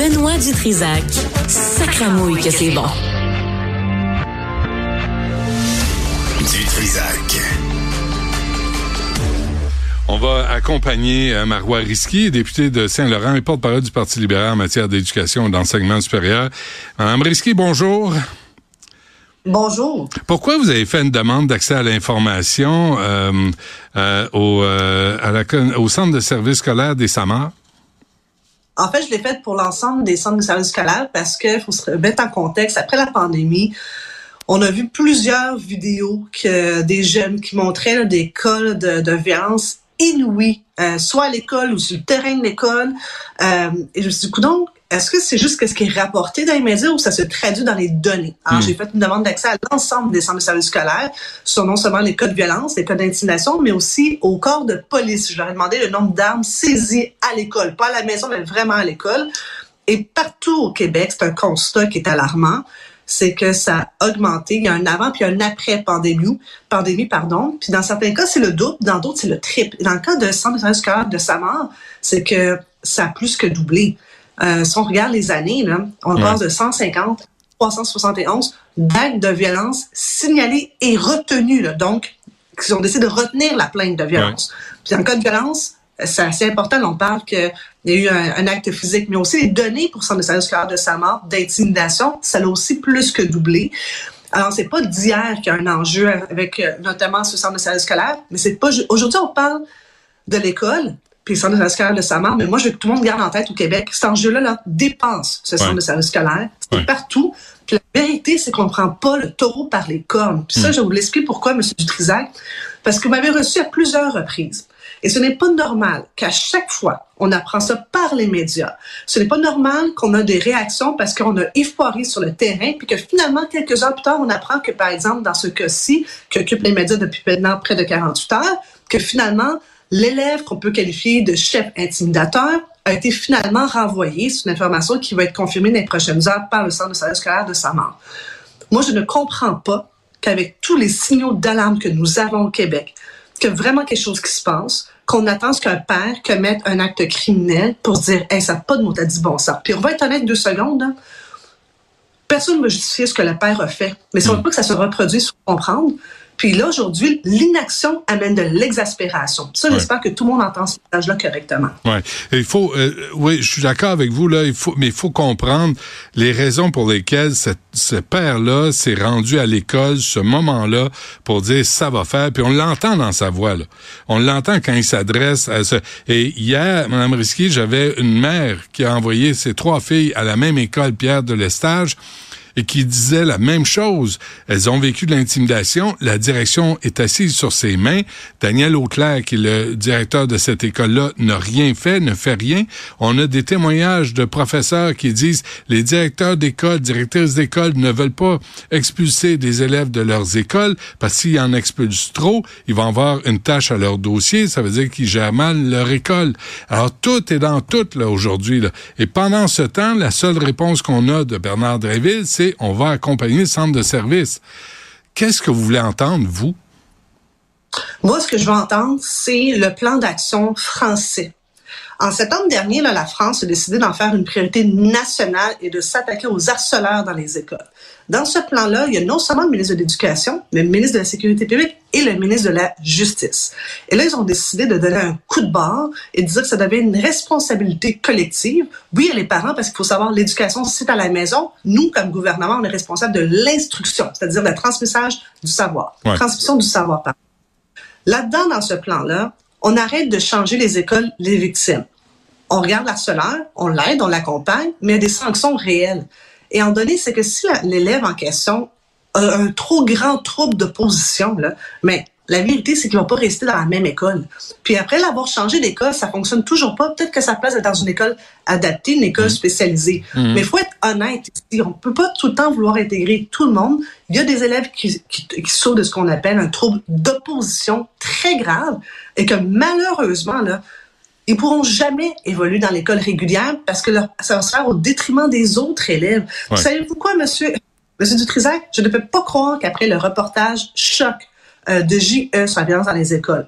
Benoît Dutrisac. Sacramouille que c'est bon. Dutrisac. On va accompagner euh, Marois Risky, député de Saint-Laurent et porte-parole du Parti libéral en matière d'éducation et d'enseignement supérieur. Madame Risky, bonjour. Bonjour. Pourquoi vous avez fait une demande d'accès à l'information euh, euh, au, euh, à la, au centre de service scolaire des SAMAR? En fait, je l'ai fait pour l'ensemble des centres de services scolaires parce qu'il faut se mettre en contexte. Après la pandémie, on a vu plusieurs vidéos des jeunes qui montraient des cas de, violence inouïes, euh, soit à l'école ou sur le terrain de l'école. Euh, et je me suis dit, donc, est-ce que c'est juste ce qui est rapporté dans les médias ou ça se traduit dans les données? Alors, Mm. j'ai fait une demande d'accès à l'ensemble des centres de services scolaires sur non seulement les cas de violence, les cas d'intimidation, mais aussi au corps de police. Je leur ai demandé le nombre d'armes saisies à l'école, pas à la maison, mais vraiment à l'école. Et partout au Québec, c'est un constat qui est alarmant, c'est que ça a augmenté. Il y a un avant puis un après pandémie, pandémie pardon. Puis dans certains cas, c'est le double, dans d'autres, c'est le triple. Et dans le cas de centre de services scolaires de Samar, c'est que ça a plus que doublé. Euh, si on regarde les années, là, on Ouais. passe de 150 à 371 d'actes de violence signalés et retenus. Là, donc, qui ont décidé de retenir la plainte de violence. Puis le cas de violence, c'est assez important. là, On parle qu'il y a eu un, un acte physique, mais aussi les données pour centre de service scolaire de sa mort d'intimidation, ça l'a aussi plus que doublé. Alors, c'est pas d'hier qu'il y a un enjeu avec euh, notamment ce centre de service scolaire, mais c'est pas. Aujourd'hui, on parle de l'école, puis le centre de service scolaire de Samar, mais moi, je veux que tout le monde garde en tête au Québec, cet enjeu-là là, dépasse ce centre Ouais. de service scolaire. C'est Ouais. partout. Puis la vérité, c'est qu'on ne prend pas le taureau par les cornes. Puis ça, je vous l'explique pourquoi, M. Dutrisac. Parce que vous m'avez reçu à plusieurs reprises. Et ce n'est pas normal qu'à chaque fois, on apprend ça par les médias. Ce n'est pas normal qu'on a des réactions parce qu'on a effoiré sur le terrain, puis que finalement, quelques heures plus tard, on apprend que, par exemple, dans ce cas-ci, qui occupe les médias depuis maintenant près de 48 heures, que finalement, l'élève qu'on peut qualifier de chef intimidateur a été finalement renvoyé. C'est une information qui va être confirmée dans les prochaines heures par le centre de service scolaire de sa mort. Moi, je ne comprends pas qu'avec tous les signaux d'alarme que nous avons au Québec, que vraiment quelque chose qui se passe, qu'on attend qu'un père commette un acte criminel pour dire, hey, ça n'a pas de mot à dit bon sens. Puis on va être honnête deux secondes. hein. Personne ne va justifier ce que le père a fait. Mais si on veut pas que ça se reproduise, il faut comprendre. Puis là, aujourd'hui, l'inaction amène de l'exaspération. Ça, Ouais. j'espère que tout le monde entend ce message-là correctement. Ouais. Il faut, euh, oui, je suis d'accord avec vous là. Il faut, mais il faut comprendre les raisons pour lesquelles cette, ce père-là s'est rendu à l'école ce moment-là pour dire ça va faire. Puis on l'entend dans sa voix là. On l'entend quand il s'adresse à ce. Et hier, Madame Risky, j'avais une mère qui a envoyé ses trois filles à la même école Pierre de l'Estage et qui disait la même chose. Elles ont vécu de l'intimidation. La direction est assise sur ses mains. Daniel Auclair, qui est le directeur de cette école-là, n'a rien fait, ne fait rien. On a des témoignages de professeurs qui disent les directeurs d'école, directrices d'école ne veulent pas expulser des élèves de leurs écoles parce s'ils en expulsent trop, ils vont avoir une tâche à leur dossier. Ça veut dire qu'ils gèrent mal leur école. Alors tout est dans tout là aujourd'hui. Là. Et pendant ce temps, la seule réponse qu'on a de Bernard Dréville, c'est on va accompagner le centre de service. Qu'est-ce que vous voulez entendre, vous? Moi, ce que je veux entendre, c'est le plan d'action français. En septembre dernier, là, la France a décidé d'en faire une priorité nationale et de s'attaquer aux harceleurs dans les écoles. Dans ce plan-là, il y a non seulement le ministre de l'Éducation, mais le ministre de la Sécurité publique et le ministre de la Justice. Et là, ils ont décidé de donner un coup de barre et de dire que ça devient une responsabilité collective. Oui, les parents, parce qu'il faut savoir, l'éducation, c'est à la maison. Nous, comme gouvernement, on est responsable de l'instruction, c'est-à-dire le transmissage du savoir. Ouais. Transmission du savoir. Là-dedans, dans ce plan-là, on arrête de changer les écoles, les victimes. On regarde l'harceleur, on l'aide, on l'accompagne, mais il y a des sanctions réelles. Et en donné, c'est que si l'élève en question a un trop grand trouble de position, là, mais la vérité, c'est qu'il ne va pas rester dans la même école. Puis après l'avoir changé d'école, ça fonctionne toujours pas. Peut-être que sa place est dans une école adaptée, une école spécialisée. Mais il faut être honnête ici. On peut pas tout le temps vouloir intégrer tout le monde. Il y a des élèves qui, qui, qui souffrent de ce qu'on appelle un trouble d'opposition très grave et que malheureusement, là, ils pourront jamais évoluer dans l'école régulière parce que leur- ça va se faire au détriment des autres élèves. Ouais. Savez-vous quoi, monsieur, monsieur Dutrisac? Je ne peux pas croire qu'après le reportage choc de JE sur la violence dans les écoles,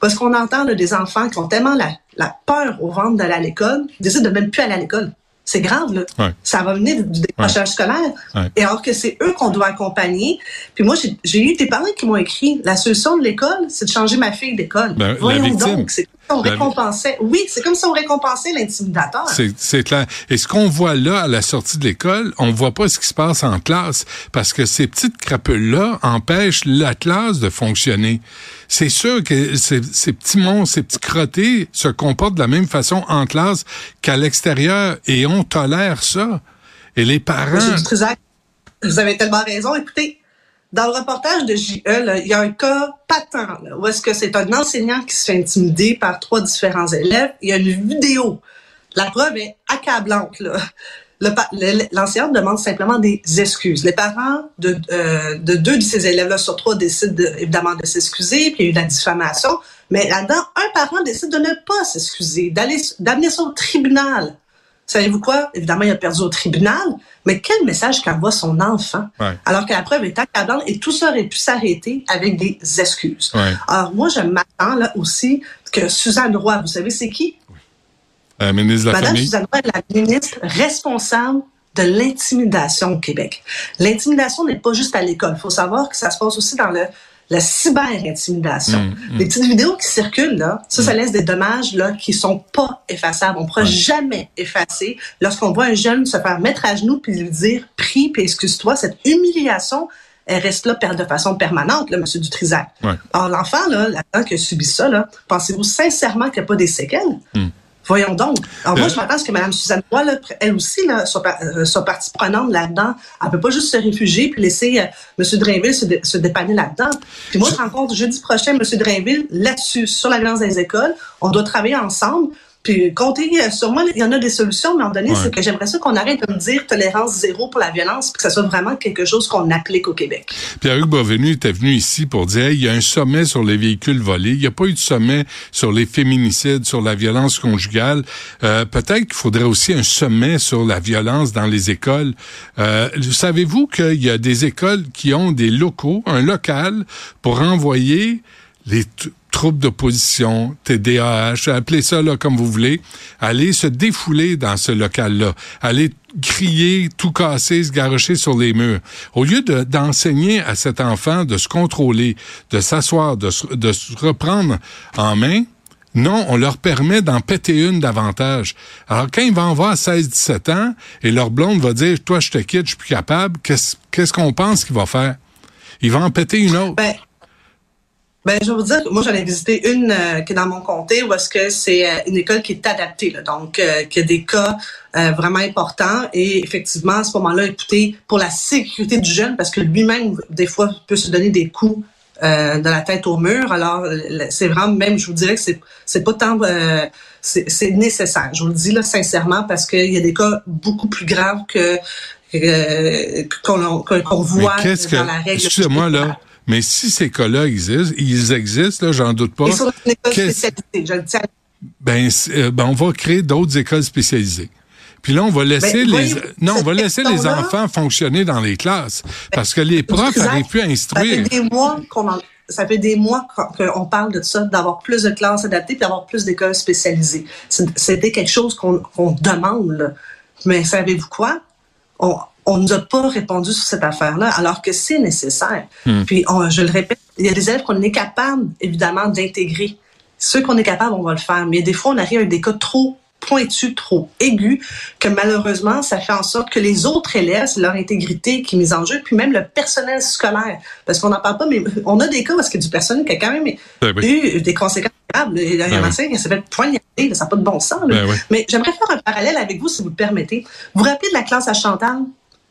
parce qu'on entend là, des enfants qui ont tellement la, la peur au ventre d'aller à l'école, qu'ils décident de même plus aller à l'école. c'est grave, là. Ça va venir du décrochage scolaire. Et alors que c'est eux qu'on doit accompagner. Puis moi, j'ai eu des parents qui m'ont écrit, la solution de l'école, c'est de changer ma fille d'école. Ben, Voyons donc, c'est on récompensait. Oui, c'est comme si on récompensait l'intimidateur. C'est clair. Et ce qu'on voit là, à la sortie de l'école, on voit pas ce qui se passe en classe. Parce que ces petites crapules-là empêchent la classe de fonctionner. C'est sûr que ces, ces, petits monstres, ces petits crottés se comportent de la même façon en classe qu'à l'extérieur. Et on tolère ça. Et les parents... Vous avez tellement raison. Écoutez, dans le reportage de JE, il y a un cas patent où est-ce que c'est un enseignant qui se fait intimider par trois différents élèves. Il y a une vidéo. La preuve est accablante. L'enseignant demande simplement des excuses. Les parents de, euh, de deux de ces élèves-là sur trois décident évidemment de s'excuser, puis il y a eu la diffamation. Mais là-dedans, un parent décide de ne pas s'excuser, d'aller d'amener son tribunal. Savez-vous quoi? Évidemment, il a perdu au tribunal, mais quel message qu'envoie son enfant? Alors que la preuve est accablante et tout ça aurait pu s'arrêter avec des excuses. Alors, moi, je m'attends là aussi que Suzanne Roy, vous savez, c'est qui? La ministre de la Madame Suzanne Roy est la ministre responsable de l'intimidation au Québec. L'intimidation n'est pas juste à l'école. Il faut savoir que ça se passe aussi dans le la cyber-intimidation. Mm, mm. Les petites vidéos qui circulent, là, ça, ça mm. laisse des dommages là, qui sont pas effaçables. On ne pourra jamais effacer lorsqu'on voit un jeune se faire mettre à genoux puis lui dire « prie puis excuse-toi ». Cette humiliation, elle reste là de façon permanente, là, M. Dutrisac. Ouais. Alors, l'enfant, là, là, qui a subi ça, là, pensez-vous sincèrement qu'il n'y a pas des séquelles? Voyons donc. Alors moi, euh. je m'attends à ce que Mme Suzanne Roy, elle aussi, là, soit, euh, soit partie prenante là-dedans. Elle peut pas juste se réfugier puis laisser euh, M. Drainville se, se dépanner là-dedans. Puis moi, je rencontre jeudi prochain M. Drainville là-dessus, sur la violence des écoles. On doit travailler ensemble. Puis comptez moi, il y en a des solutions, mais en donné, c'est que j'aimerais ça qu'on arrête de me dire tolérance zéro pour la violence, puis que ce soit vraiment quelque chose qu'on applique au Québec. Pierre-Hugues Bovenu était venu ici pour dire il y a un sommet sur les véhicules volés. Il n'y a pas eu de sommet sur les féminicides, sur la violence conjugale. Euh, Peut-être qu'il faudrait aussi un sommet sur la violence dans les écoles. Euh, Savez-vous qu'il y a des écoles qui ont des locaux, un local pour envoyer les troupes d'opposition, TDAH, appelez ça là comme vous voulez, aller se défouler dans ce local-là, aller crier, tout casser, se garrocher sur les murs. Au lieu d'enseigner à cet enfant de se contrôler, de s'asseoir, de, de se reprendre en main, non, on leur permet d'en péter une davantage. Alors, quand ils vont avoir 16-17 ans et leur blonde va dire, toi, je te quitte, je suis plus capable, qu'est-ce qu'on pense qu'il va faire? Il va en péter une autre. Ben, ben, je vais vous dire, moi, j'en ai visité une euh, qui est dans mon comté où est-ce que c'est euh, une école qui est adaptée, là, donc euh, qui a des cas vraiment importants. Et effectivement, à ce moment-là, écoutez, pour la sécurité du jeune, parce que lui-même, des fois, peut se donner des coups de la tête au mur. Alors, c'est vraiment, même, je vous dirais que c'est, c'est pas tant... c'est, nécessaire. Je vous le dis là sincèrement parce qu'il y a des cas beaucoup plus graves que qu'on, qu'on voit dans la règle. Excusez-moi là. Mais si ces cas-là existent, ils existent, là, j'en doute pas. Ben, euh, ben, on va créer d'autres écoles spécialisées. Puis là, on va laisser ben, les non, on va laisser les enfants fonctionner dans les classes parce que les profs n'arrivent plus à instruire. Ça fait des mois qu'on ça fait des mois qu'on parle de ça, d'avoir plus de classes adaptées, d'avoir plus d'écoles spécialisées. C'était quelque chose qu'on demande. Mais savez-vous quoi? On, on ne nous a pas répondu sur cette affaire-là, alors que c'est nécessaire. Hmm. Puis, je le répète, il y a des élèves qu'on est capable, évidemment, d'intégrer. Ceux qu'on est capable, on va le faire. Mais des fois, on arrive à des cas trop pointus, trop aigus, que malheureusement, ça fait en sorte que les autres élèves, c'est leur intégrité qui est mise en jeu, puis même le personnel scolaire. Parce qu'on n'en parle pas, mais on a des cas parce qu'il y a du personnel qui a quand même ben eu des conséquences graves. Il y a un ben qui s'est fait poignarder, ça n'a pas de bon sens. Ben mais j'aimerais faire un parallèle avec vous, si vous le permettez. Vous vous rappelez de la classe à Chantal?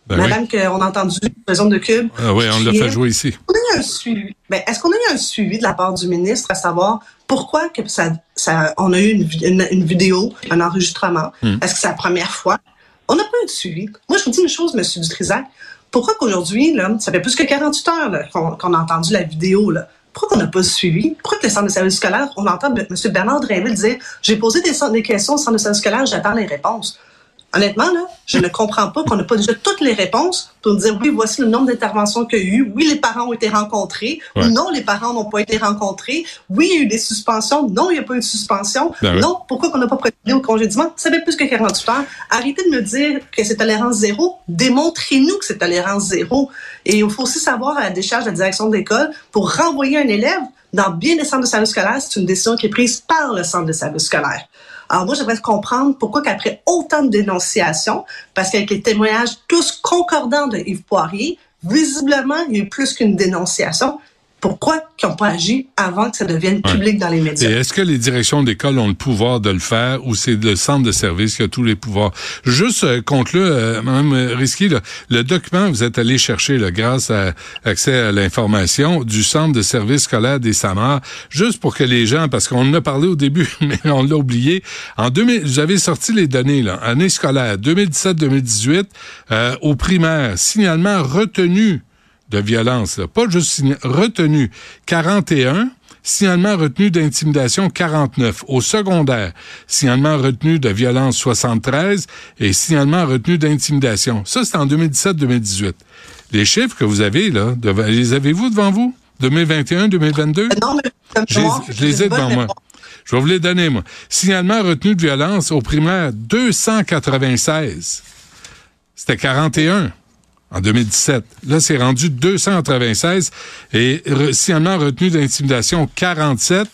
Ben Madame qu'on a entendu la zone de Cube. Ah oui, on l'a fait jouer ici. On a eu un suivi. Ben, est-ce qu'on a eu un suivi de la part du ministre à savoir pourquoi que ça, ça, on a eu une, une, vidéo, un enregistrement? Hmm. Est-ce que c'est la première fois? On n'a pas eu de suivi. Moi, je vous dis une chose, Monsieur Dutrisac. Pourquoi qu'aujourd'hui, ça fait plus que 48 heures qu'on, a entendu la vidéo, là? Pourquoi qu'on n'a pas de suivi? Pourquoi que le centre de service scolaire, on entend M. Bernard Drainville dire, j'ai posé des, des questions au centre de service scolaire, j'attends les réponses? Honnêtement, là, je ne comprends pas qu'on n'a pas déjà toutes les réponses pour nous dire oui, voici le nombre d'interventions qu'il y a eu, oui, les parents ont été rencontrés, ou non, les parents n'ont pas été rencontrés, oui, il y a eu des suspensions, non, il n'y a pas eu de suspension, Ben oui. non, pourquoi qu'on n'a pas procédé au congédiement? Ça fait plus que 48 heures. Arrêtez de me dire que c'est tolérance zéro. Démontrez-nous que c'est tolérance zéro. Et il faut aussi savoir à la décharge de la direction de l'école pour renvoyer un élève dans bien des centres de service scolaire, c'est une décision qui est prise par le centre de service scolaire. Alors moi, j'aimerais comprendre pourquoi qu'après autant de dénonciations, parce qu'avec les témoignages tous concordants de Yves Poirier, visiblement, il y a eu plus qu'une dénonciation. Pourquoi qu'ils n'ont pas agi avant que ça devienne public dans les Et médias? est-ce que les directions d'école ont le pouvoir de le faire ou c'est le centre de service qui a tous les pouvoirs? Juste euh, contre le, euh, Mme Risky, là, le document vous êtes allé chercher là, grâce à accès à l'information du centre de service scolaire des Samars, juste pour que les gens, parce qu'on en a parlé au début, mais on l'a oublié, en 2000, vous avez sorti les données, là, année scolaire 2017-2018, euh, au primaire, signalement retenu de violence, là. pas juste retenu 41, signalement retenu d'intimidation 49. Au secondaire, signalement retenu de violence 73 et signalement retenu d'intimidation. Ça, c'est en 2017-2018. Les chiffres que vous avez, là, les avez-vous devant vous? 2021, 2022? Non, mais Je je les ai devant de moi. Je vais vous les donner, moi. Signalement retenu de violence au primaire 296. C'était 41 en 2017. Là, c'est rendu 296 et signalement retenu d'intimidation 47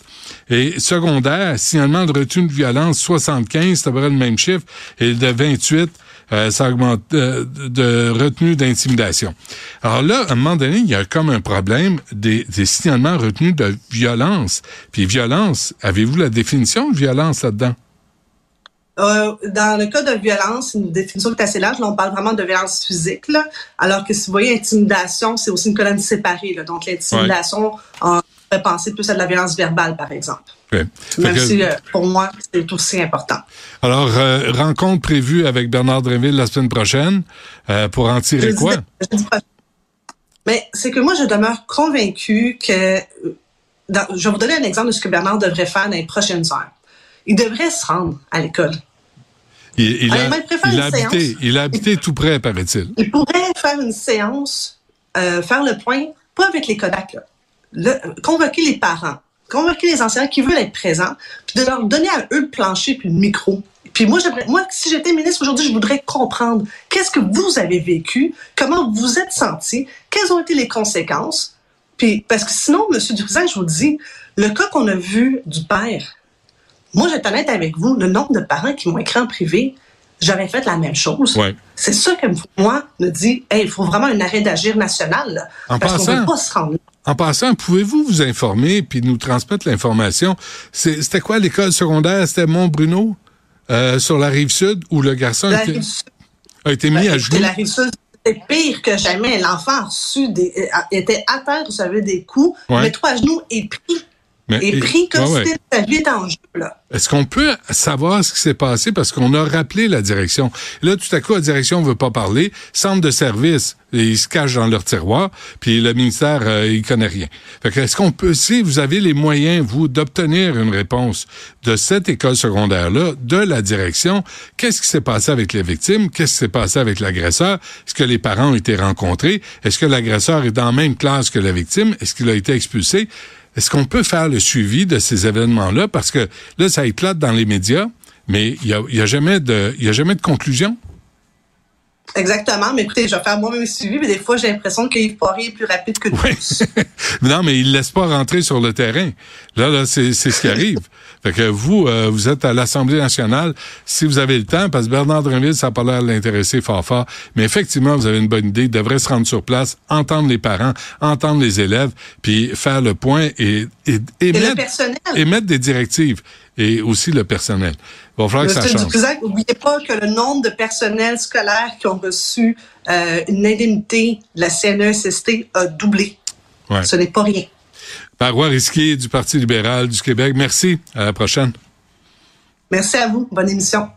et secondaire, signalement de retenu de violence 75, c'est à peu près le même chiffre, et de 28, euh, ça augmente euh, de retenue d'intimidation. Alors là, à un moment donné, il y a comme un problème des, des signalements retenus de violence. Puis violence, avez-vous la définition de violence là-dedans? Euh, dans le cas de violence, une définition qui est assez large. Là, on parle vraiment de violence physique. Là, alors que si vous voyez intimidation, c'est aussi une colonne séparée. Là, donc l'intimidation, on pourrait penser plus à de la violence verbale, par exemple. Même que- si, euh, pour moi, c'est aussi important. Alors, euh, rencontre prévue avec Bernard Drinville la semaine prochaine pour en tirer Jeudi- quoi? Mais c'est que moi, je demeure convaincue que... dans- je vais vous donner un exemple de ce que Bernard devrait faire dans les prochaines heures. Il devrait se rendre à l'école. Il, il Ah, a, il il habité, séance. il a habité tout près, paraît-il. Il pourrait faire une séance, euh, faire le point, pas avec les Kodak, là. Le- convoquer les parents, convoquer les enseignants qui veulent être présents, puis de leur donner à eux le plancher puis le micro. Puis moi, moi, si j'étais ministre aujourd'hui, je voudrais comprendre qu'est-ce que vous avez vécu, comment vous êtes senti, quelles ont été les conséquences. Puis, parce que sinon, M. Dutrisac, je vous dis, le cas qu'on a vu du père, moi, je vais être honnête avec vous, le nombre de parents qui m'ont écrit en privé, j'aurais fait la même chose. Ouais. C'est ça que moi me dit, hey, il faut vraiment un arrêt d'agir national, là, En parce qu'on passant- ne peut pas se rendre. En passant, pouvez-vous vous informer puis nous transmettre l'information? C'est- C'était quoi l'école secondaire? C'était Mont-Bruno, euh, sur la rive sud, où le garçon a été, a été mis à genoux? la rive sud, c'était pire que jamais. L'enfant a reçu des, euh, était à terre, recevait des coups, Ouais. mais toi à genoux et pris, Mais- et et- pris comme ouais, ouais. si sa vie était en jeu, là. Est-ce qu'on peut savoir ce qui s'est passé? Parce qu'on a rappelé la direction? Là, tout à coup, la direction veut pas parler. Centre de service, ils se cachent dans leur tiroir, puis le ministère, euh, il connaît rien. Fait que est-ce qu'on peut, si vous avez les moyens, vous, d'obtenir une réponse de cette école secondaire-là, de la direction, qu'est-ce qui s'est passé avec les victimes? Qu'est-ce qui s'est passé avec l'agresseur? Est-ce que les parents ont été rencontrés? Est-ce que l'agresseur est dans la même classe que la victime? Est-ce qu'il a été expulsé? Est-ce qu'on peut faire le suivi de ces événements-là? Parce que là, ça éclate dans les médias, mais il y a, y a jamais de, y a jamais de conclusion. Exactement, mais écoutez, je vais faire moi-même le suivi, mais des fois, j'ai l'impression que Yves Poirier est plus rapide que Oui. tous. non, mais il laisse pas rentrer sur le terrain. Là, là, c'est, ce qui arrive. fait que vous, euh, vous êtes à l'Assemblée nationale. Si vous avez le temps, parce que Bernard Drinville, ça n'a pas l'air l'intéresser fort fort, mais effectivement, vous avez une bonne idée. Il devrait se rendre sur place, entendre les parents, entendre les élèves, puis faire le point et, et, et Et le mettre, personnel. et mettre des directives. Et aussi le personnel. Il va falloir que ça Monsieur change. N'oubliez pas que le nombre de personnels scolaires qui ont reçu euh, une indemnité de la CNESST a doublé. Ouais. Ce n'est pas rien. Parois Risqué du Parti libéral du Québec. Merci. À la prochaine. Merci à vous. Bonne émission.